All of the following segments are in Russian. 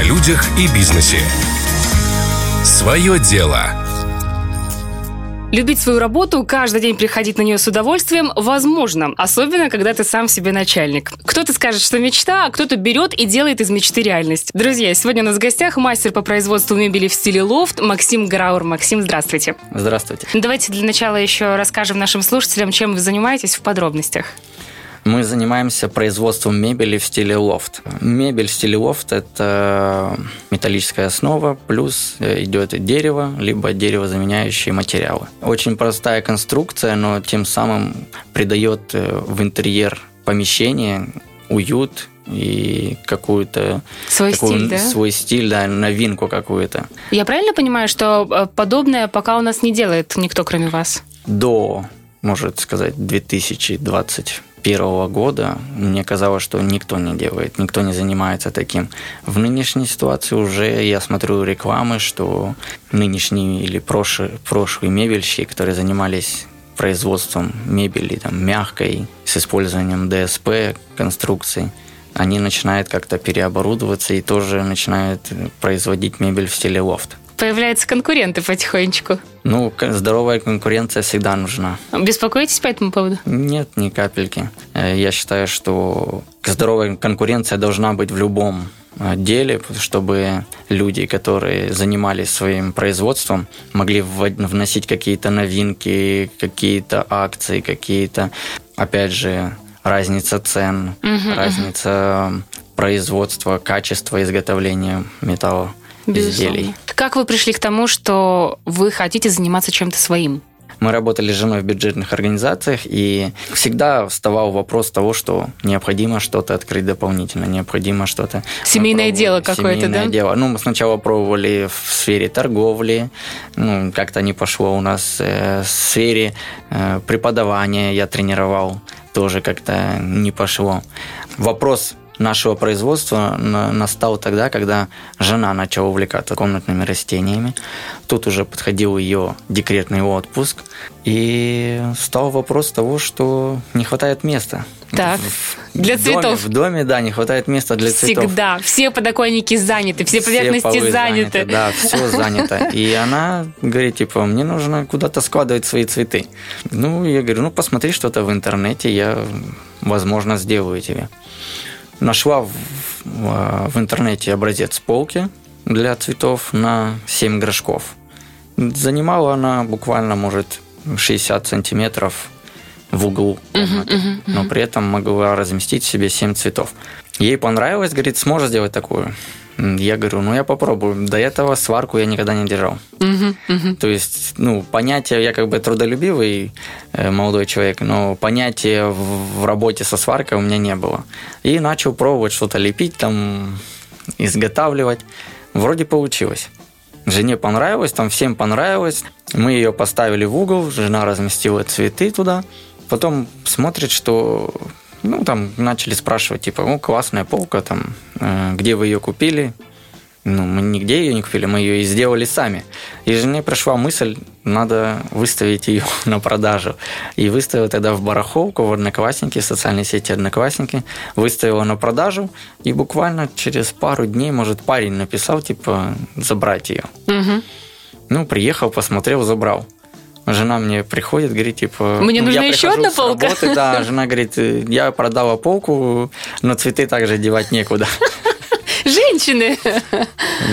О людях и бизнесе. Свое дело. Любить свою работу, каждый день приходить на нее с удовольствием возможно, особенно когда ты сам себе начальник. Кто-то скажет, что мечта, а кто-то берет и делает из мечты реальность. Друзья, сегодня у нас в гостях мастер по производству мебели в стиле лофт Максим Граур. Максим, здравствуйте. Здравствуйте. Давайте для начала еще расскажем нашим слушателям, чем вы занимаетесь в подробностях. Мы занимаемся производством мебели в стиле лофт. Мебель в стиле лофт – это металлическая основа, плюс э, идет дерево, либо деревозаменяющие материалы. Очень простая конструкция, но тем самым придает э, в интерьер помещения уют и какую-то свой такую, стиль, да? свой стиль, да, новинку какую-то. Я правильно понимаю, что э, подобное пока у нас не делает никто, кроме вас? До, может сказать, 2020 первого года мне казалось, что никто не делает, никто не занимается таким. В нынешней ситуации уже я смотрю рекламы, что нынешние или прошлые, прошлые мебельщики, которые занимались производством мебели там, мягкой, с использованием ДСП конструкций, они начинают как-то переоборудоваться и тоже начинают производить мебель в стиле лофт появляются конкуренты потихонечку. Ну, здоровая конкуренция всегда нужна. Беспокоитесь по этому поводу? Нет, ни капельки. Э, я считаю, что здоровая конкуренция должна быть в любом э, деле, чтобы люди, которые занимались своим производством, могли вносить какие-то новинки, какие-то акции, какие-то, опять же, разница цен, угу, разница угу. производства, качества изготовления металла. Безусловно. изделий. Как вы пришли к тому, что вы хотите заниматься чем-то своим? Мы работали с женой в бюджетных организациях, и всегда вставал вопрос того, что необходимо что-то открыть дополнительно, необходимо что-то... Семейное дело какое-то, да? дело. Ну, мы сначала пробовали в сфере торговли, ну, как-то не пошло у нас э, в сфере э, преподавания я тренировал, тоже как-то не пошло. Вопрос нашего производства настал тогда, когда жена начала увлекаться комнатными растениями. Тут уже подходил ее декретный отпуск. И стал вопрос того, что не хватает места. Так, в, для в цветов. Доме, в доме, да, не хватает места для Всегда. цветов. Всегда. Все подоконники заняты, все, все поверхности заняты. заняты. Да, все занято. И она говорит, типа, мне нужно куда-то складывать свои цветы. Ну, я говорю, ну, посмотри что-то в интернете, я, возможно, сделаю тебе нашла в, в интернете образец полки для цветов на 7 горшков. Занимала она буквально, может, 60 сантиметров в углу комнаты, uh-huh, uh-huh, uh-huh. но при этом могла разместить себе 7 цветов. Ей понравилось, говорит, сможешь сделать такую? Я говорю, ну я попробую. До этого сварку я никогда не держал. Угу, угу. То есть, ну, понятие, я как бы трудолюбивый э, молодой человек, но понятия в работе со сваркой у меня не было. И начал пробовать что-то лепить, там, изготавливать. Вроде получилось. Жене понравилось, там всем понравилось. Мы ее поставили в угол, жена разместила цветы туда. Потом смотрит, что ну, там начали спрашивать, типа, ну, классная полка, там, э, где вы ее купили? Ну, мы нигде ее не купили, мы ее и сделали сами. И жене пришла мысль, надо выставить ее на продажу. И выставила тогда в барахолку, в Одноклассники, в социальной сети Одноклассники, выставила на продажу, и буквально через пару дней, может, парень написал, типа, забрать ее. Угу. Ну, приехал, посмотрел, забрал. Жена мне приходит, говорит, типа... Мне нужна еще одна полка? Работы, да, жена говорит, я продала полку, но цветы также девать некуда. Женщины!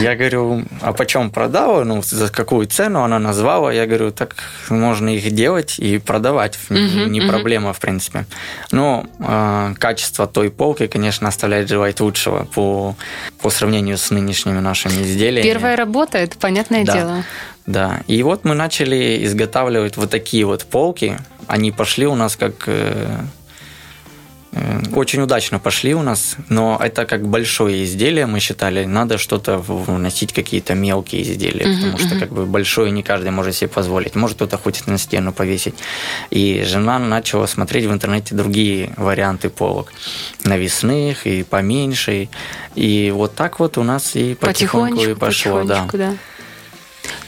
Я говорю, а почем продала? Ну, за какую цену она назвала? Я говорю, так можно их делать и продавать. Uh-huh, не uh-huh. проблема, в принципе. Но э, качество той полки, конечно, оставляет желать лучшего по, по сравнению с нынешними нашими изделиями. Первая работа, это понятное да. дело. Да, и вот мы начали изготавливать вот такие вот полки. Они пошли у нас как э, э, очень удачно пошли у нас, но это как большое изделие, мы считали, надо что-то вносить, какие-то мелкие изделия, uh-huh, потому что как бы большое не каждый может себе позволить. Может кто-то хочет на стену повесить. И жена начала смотреть в интернете другие варианты полок. Навесных и поменьше. И вот так вот у нас и потихоньку, потихонечку и пошло. Да. да.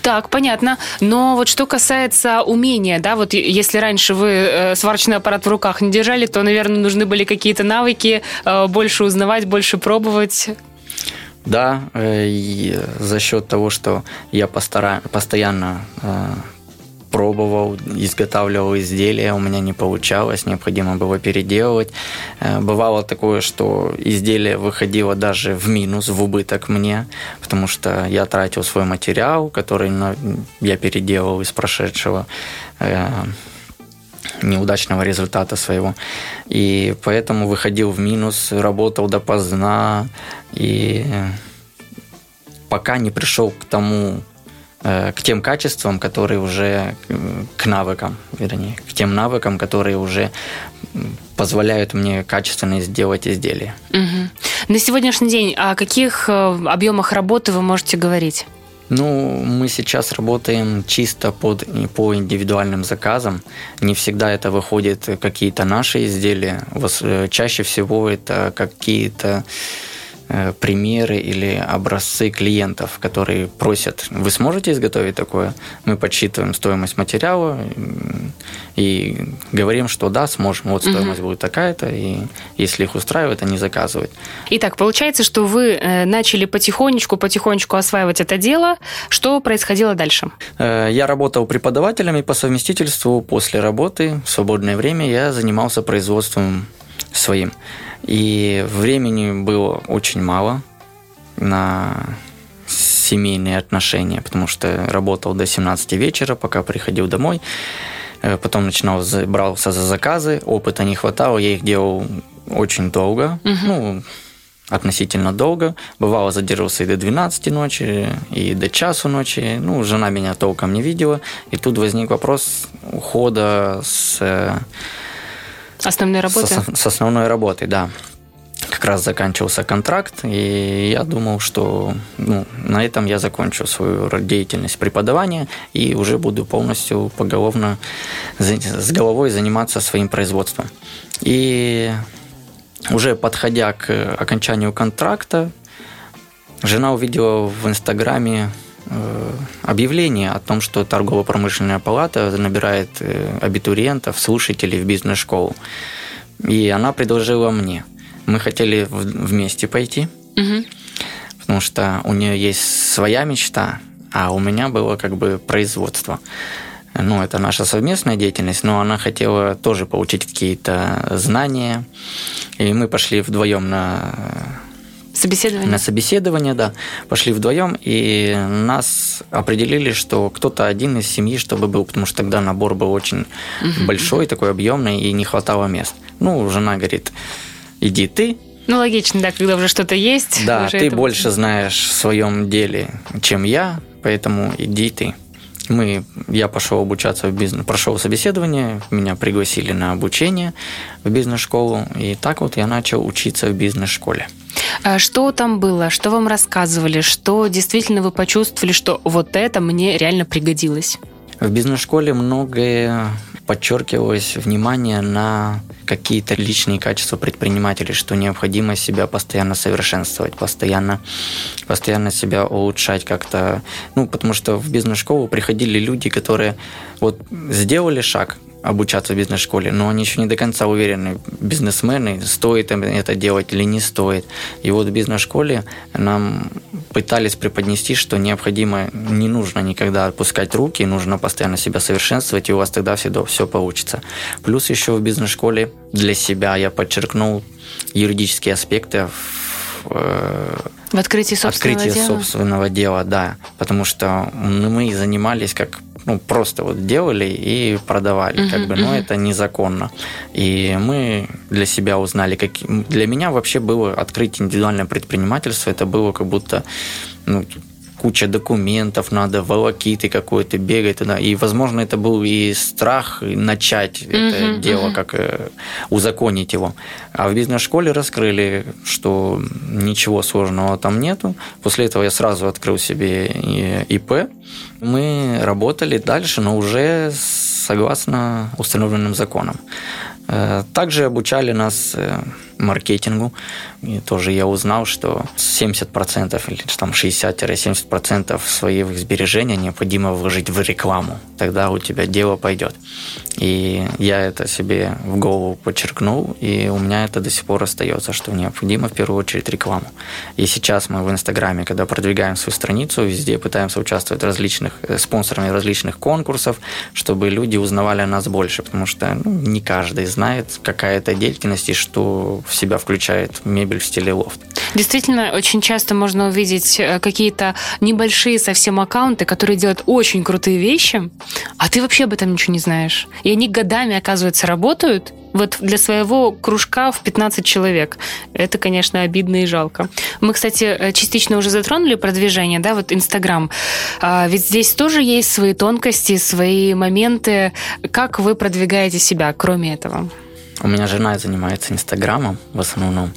Так, понятно. Но вот что касается умения, да, вот если раньше вы э, сварочный аппарат в руках не держали, то, наверное, нужны были какие-то навыки, э, больше узнавать, больше пробовать. Да, э, и за счет того, что я постара... постоянно пробовал, изготавливал изделия, у меня не получалось, необходимо было переделывать. Э, бывало такое, что изделие выходило даже в минус, в убыток мне, потому что я тратил свой материал, который я переделал из прошедшего э, неудачного результата своего. И поэтому выходил в минус, работал допоздна, и пока не пришел к тому Э, к тем качествам, которые уже к навыкам, вернее, к тем навыкам, которые уже позволяют мне качественно сделать изделие. Угу. На сегодняшний день о каких э, объемах работы вы можете говорить? Ну, мы сейчас работаем чисто под, по индивидуальным заказам. Не всегда это выходит какие-то наши изделия. Э, чаще всего это какие-то Э, примеры или образцы клиентов, которые просят, вы сможете изготовить такое? Мы подсчитываем стоимость материала и говорим, что да, сможем. Вот стоимость угу. будет такая-то, и если их устраивает, они заказывают. Итак, получается, что вы э, начали потихонечку, потихонечку осваивать это дело. Что происходило дальше? Э, я работал преподавателем и по совместительству после работы в свободное время я занимался производством своим. И времени было очень мало на семейные отношения, потому что работал до 17 вечера, пока приходил домой. Э, потом начинал, брался за заказы, опыта не хватало, я их делал очень долго, угу. ну, относительно долго. Бывало, задерживался и до 12 ночи, и до часу ночи. Ну, жена меня толком не видела. И тут возник вопрос ухода с Основной работы? С, с основной работой, да. Как раз заканчивался контракт, и я думал, что ну, на этом я закончу свою деятельность преподавания и уже буду полностью поголовно с головой заниматься своим производством. И уже подходя к окончанию контракта, жена увидела в Инстаграме объявление о том, что торгово-промышленная палата набирает э, абитуриентов, слушателей в бизнес-школу. И она предложила мне. Мы хотели вместе пойти, угу. потому что у нее есть своя мечта, а у меня было как бы производство. Ну, это наша совместная деятельность, но она хотела тоже получить какие-то знания. И мы пошли вдвоем на Собеседование? На собеседование, да. Пошли вдвоем, и нас определили, что кто-то один из семьи, чтобы был, потому что тогда набор был очень угу. большой, такой объемный, и не хватало мест. Ну, жена говорит, иди ты, ну, логично, да, когда уже что-то есть. Да, ты это... больше знаешь в своем деле, чем я, поэтому иди ты. Мы, я пошел обучаться в бизнес, прошел собеседование, меня пригласили на обучение в бизнес-школу, и так вот я начал учиться в бизнес-школе. А что там было? Что вам рассказывали? Что действительно вы почувствовали, что вот это мне реально пригодилось? В бизнес-школе многое подчеркивалось внимание на какие-то личные качества предпринимателей, что необходимо себя постоянно совершенствовать, постоянно, постоянно себя улучшать как-то. Ну, потому что в бизнес-школу приходили люди, которые вот сделали шаг, обучаться в бизнес-школе, но они еще не до конца уверены, бизнесмены, стоит им это делать или не стоит. И вот в бизнес-школе нам пытались преподнести, что необходимо, не нужно никогда отпускать руки, нужно постоянно себя совершенствовать, и у вас тогда всегда все получится. Плюс еще в бизнес-школе для себя я подчеркнул юридические аспекты в, э, в открытии собственного открытии дела. собственного дела, да, потому что мы занимались как ну, просто вот делали и продавали, uh-huh, как бы, но uh-huh. это незаконно. И мы для себя узнали, как... Для меня вообще было открыть индивидуальное предпринимательство, это было как будто, ну, куча документов, надо волокиты какой-то бегать туда. И, возможно, это был и страх начать uh-huh, это дело, uh-huh. как э, узаконить его. А в бизнес-школе раскрыли, что ничего сложного там нету. После этого я сразу открыл себе ИП. Мы работали дальше, но уже согласно установленным законам. Э, также обучали нас э, маркетингу. И тоже я узнал, что 70% или там 60-70% своих сбережений необходимо вложить в рекламу. Тогда у тебя дело пойдет. И я это себе в голову подчеркнул, и у меня это до сих пор остается, что необходимо в первую очередь рекламу. И сейчас мы в Инстаграме, когда продвигаем свою страницу, везде пытаемся участвовать различных, э, спонсорами различных конкурсов, чтобы люди узнавали о нас больше, потому что ну, не каждый знает, какая это деятельность и что в себя включает мебель в стиле лофт. Действительно, очень часто можно увидеть э, какие-то небольшие совсем аккаунты, которые делают очень крутые вещи, а ты вообще об этом ничего не знаешь. И они годами, оказывается, работают, вот для своего кружка в 15 человек. Это, конечно, обидно и жалко. Мы, кстати, э, частично уже затронули продвижение, да, вот Инстаграм. А ведь здесь тоже есть свои тонкости, свои моменты. Как вы продвигаете себя, кроме этого? У меня жена занимается Инстаграмом в основном.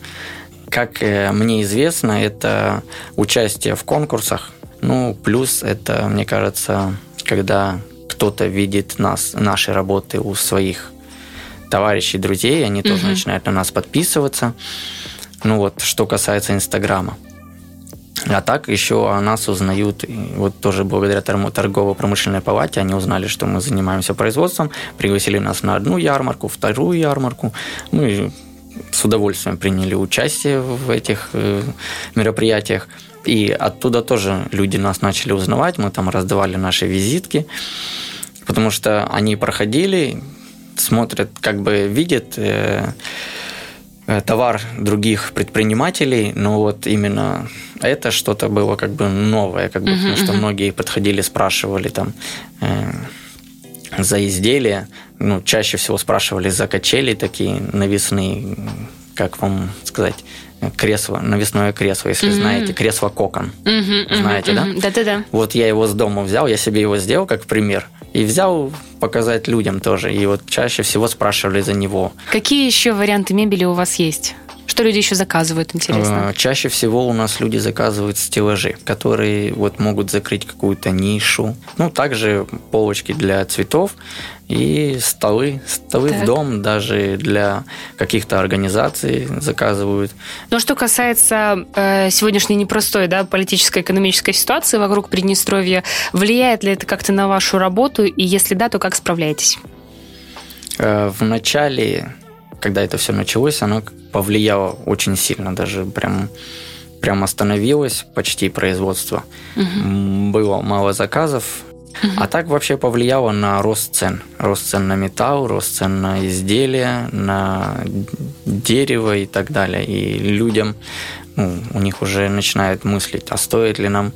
Как э, мне известно, это участие в конкурсах. Ну, плюс это, мне кажется, когда кто-то видит нас, наши работы у своих товарищей, друзей, они тоже угу. начинают на нас подписываться. Ну вот, что касается Инстаграма. А так еще о нас узнают, вот тоже благодаря торгово-промышленной палате, они узнали, что мы занимаемся производством, пригласили нас на одну ярмарку, вторую ярмарку, и с удовольствием приняли участие в этих э, мероприятиях. И оттуда тоже люди нас начали узнавать, мы там раздавали наши визитки, потому что они проходили, смотрят, как бы видят э, э, товар других предпринимателей, но вот именно это что-то было как бы новое, как бы, uh-huh, потому что uh-huh. многие подходили, спрашивали там э, за изделия, ну, чаще всего спрашивали за качели такие навесные, как вам сказать, кресло, навесное кресло, если mm-hmm. знаете, кресло кокон. Mm-hmm, знаете, mm-hmm, да? Да-да-да. Вот я его с дома взял, я себе его сделал как пример. И взял показать людям тоже. И вот чаще всего спрашивали за него. Какие еще варианты мебели у вас есть? Что люди еще заказывают, интересно? А, чаще всего у нас люди заказывают стеллажи, которые вот могут закрыть какую-то нишу. Ну, также полочки для цветов и столы. Столы так. в дом даже для каких-то организаций заказывают. Но что касается э, сегодняшней непростой да, политической экономической ситуации вокруг Приднестровья, влияет ли это как-то на вашу работу? И если да, то как справляетесь? Э, в начале, когда это все началось, оно повлияло очень сильно, даже прям прям остановилось почти производство. Угу. Было мало заказов, а так вообще повлияло на рост цен. Рост цен на металл, рост цен на изделия, на дерево и так далее. И людям, ну, у них уже начинают мыслить, а стоит ли нам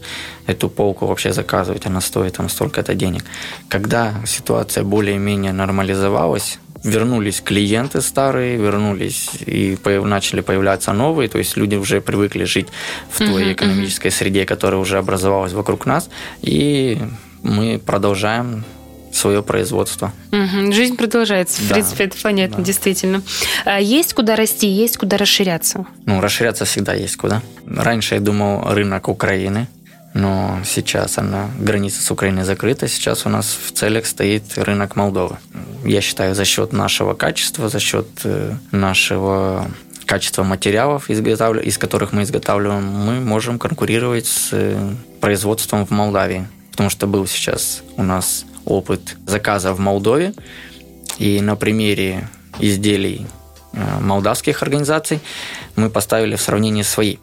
эту полку вообще заказывать, она стоит там столько-то денег. Когда ситуация более-менее нормализовалась, вернулись клиенты старые, вернулись и начали появляться новые, то есть люди уже привыкли жить в той uh-huh, экономической uh-huh. среде, которая уже образовалась вокруг нас, и мы продолжаем свое производство. Угу, жизнь продолжается. В да, принципе, это понятно, да. действительно. А есть куда расти, есть куда расширяться? Ну, расширяться всегда есть куда. Раньше я думал рынок Украины, но сейчас она, граница с Украиной закрыта, сейчас у нас в целях стоит рынок Молдовы. Я считаю, за счет нашего качества, за счет э, нашего качества материалов, из которых мы изготавливаем, мы можем конкурировать с э, производством в Молдавии потому что был сейчас у нас опыт заказа в Молдове, и на примере изделий э, молдавских организаций мы поставили в сравнении свои.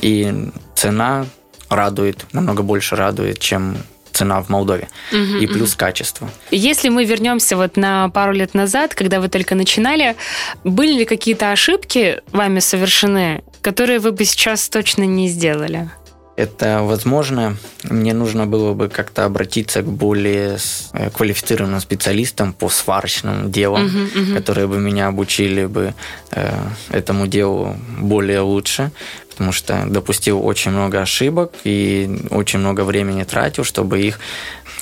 И цена радует, намного больше радует, чем цена в Молдове. Угу, и плюс угу. качество. Если мы вернемся вот на пару лет назад, когда вы только начинали, были ли какие-то ошибки вами совершены, которые вы бы сейчас точно не сделали? это возможно. Мне нужно было бы как-то обратиться к более э, квалифицированным специалистам по сварочным делам, uh-huh, uh-huh. которые бы меня обучили бы э, этому делу более лучше, потому что допустил очень много ошибок и очень много времени тратил, чтобы их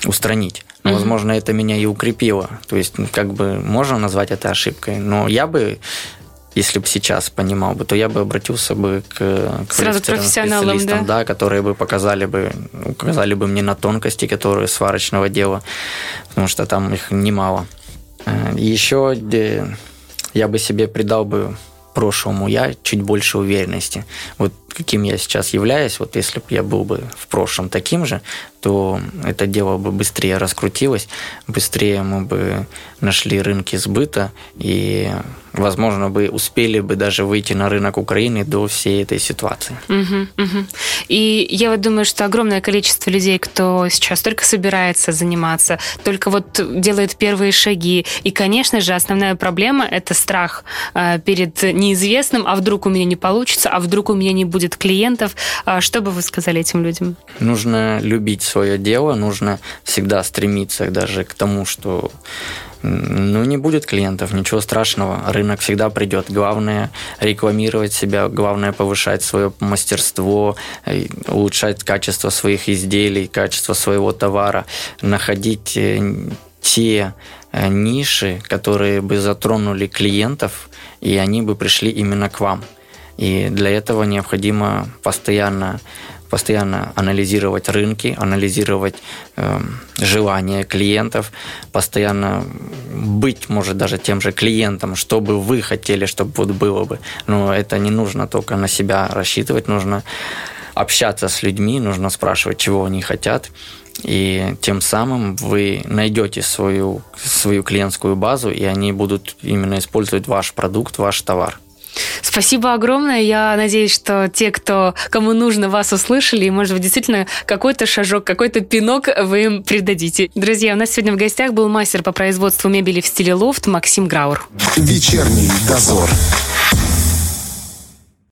устранить. Но, возможно, это меня и укрепило. То есть, как бы можно назвать это ошибкой. Но я бы если бы сейчас понимал бы, то я бы обратился бы к, к Сразу профессионалам, специалистам, да? да, которые бы показали бы, указали бы мне на тонкости, которые сварочного дела, потому что там их немало. Э, Еще я бы себе придал бы прошлому я чуть больше уверенности. Вот каким я сейчас являюсь, вот если бы я был бы в прошлом таким же, то это дело бы быстрее раскрутилось, быстрее мы бы нашли рынки сбыта и, возможно, бы успели бы даже выйти на рынок Украины до всей этой ситуации. Угу, угу. И я вот думаю, что огромное количество людей, кто сейчас только собирается заниматься, только вот делает первые шаги. И, конечно же, основная проблема – это страх э, перед неизвестным, а вдруг у меня не получится, а вдруг у меня не будет клиентов. А что бы вы сказали этим людям? Нужно любить свое дело, нужно всегда стремиться даже к тому, что ну, не будет клиентов, ничего страшного. Рынок всегда придет. Главное рекламировать себя, главное повышать свое мастерство, э, улучшать качество своих изделий, качество своего товара, находить э, те э, ниши, которые бы затронули клиентов, и они бы пришли именно к вам. И для этого необходимо постоянно постоянно анализировать рынки, анализировать э, желания клиентов, постоянно быть, может, даже тем же клиентом, что бы вы хотели, чтобы вот было бы. Но это не нужно только на себя рассчитывать, нужно общаться с людьми, нужно спрашивать, чего они хотят. И тем самым вы найдете свою, свою клиентскую базу, и они будут именно использовать ваш продукт, ваш товар. Спасибо огромное. Я надеюсь, что те, кто, кому нужно, вас услышали, и, может быть, действительно какой-то шажок, какой-то пинок вы им придадите. Друзья, у нас сегодня в гостях был мастер по производству мебели в стиле лофт Максим Граур. Вечерний дозор.